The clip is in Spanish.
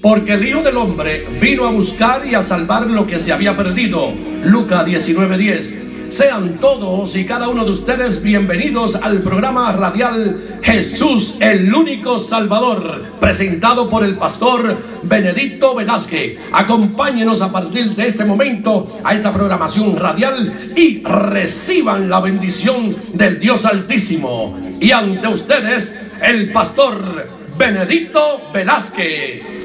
Porque el Hijo del Hombre vino a buscar y a salvar lo que se había perdido. Lucas 19:10. Sean todos y cada uno de ustedes bienvenidos al programa radial Jesús, el único Salvador, presentado por el pastor Benedicto Velázquez. Acompáñenos a partir de este momento a esta programación radial y reciban la bendición del Dios Altísimo. Y ante ustedes, el pastor Benedicto Velázquez.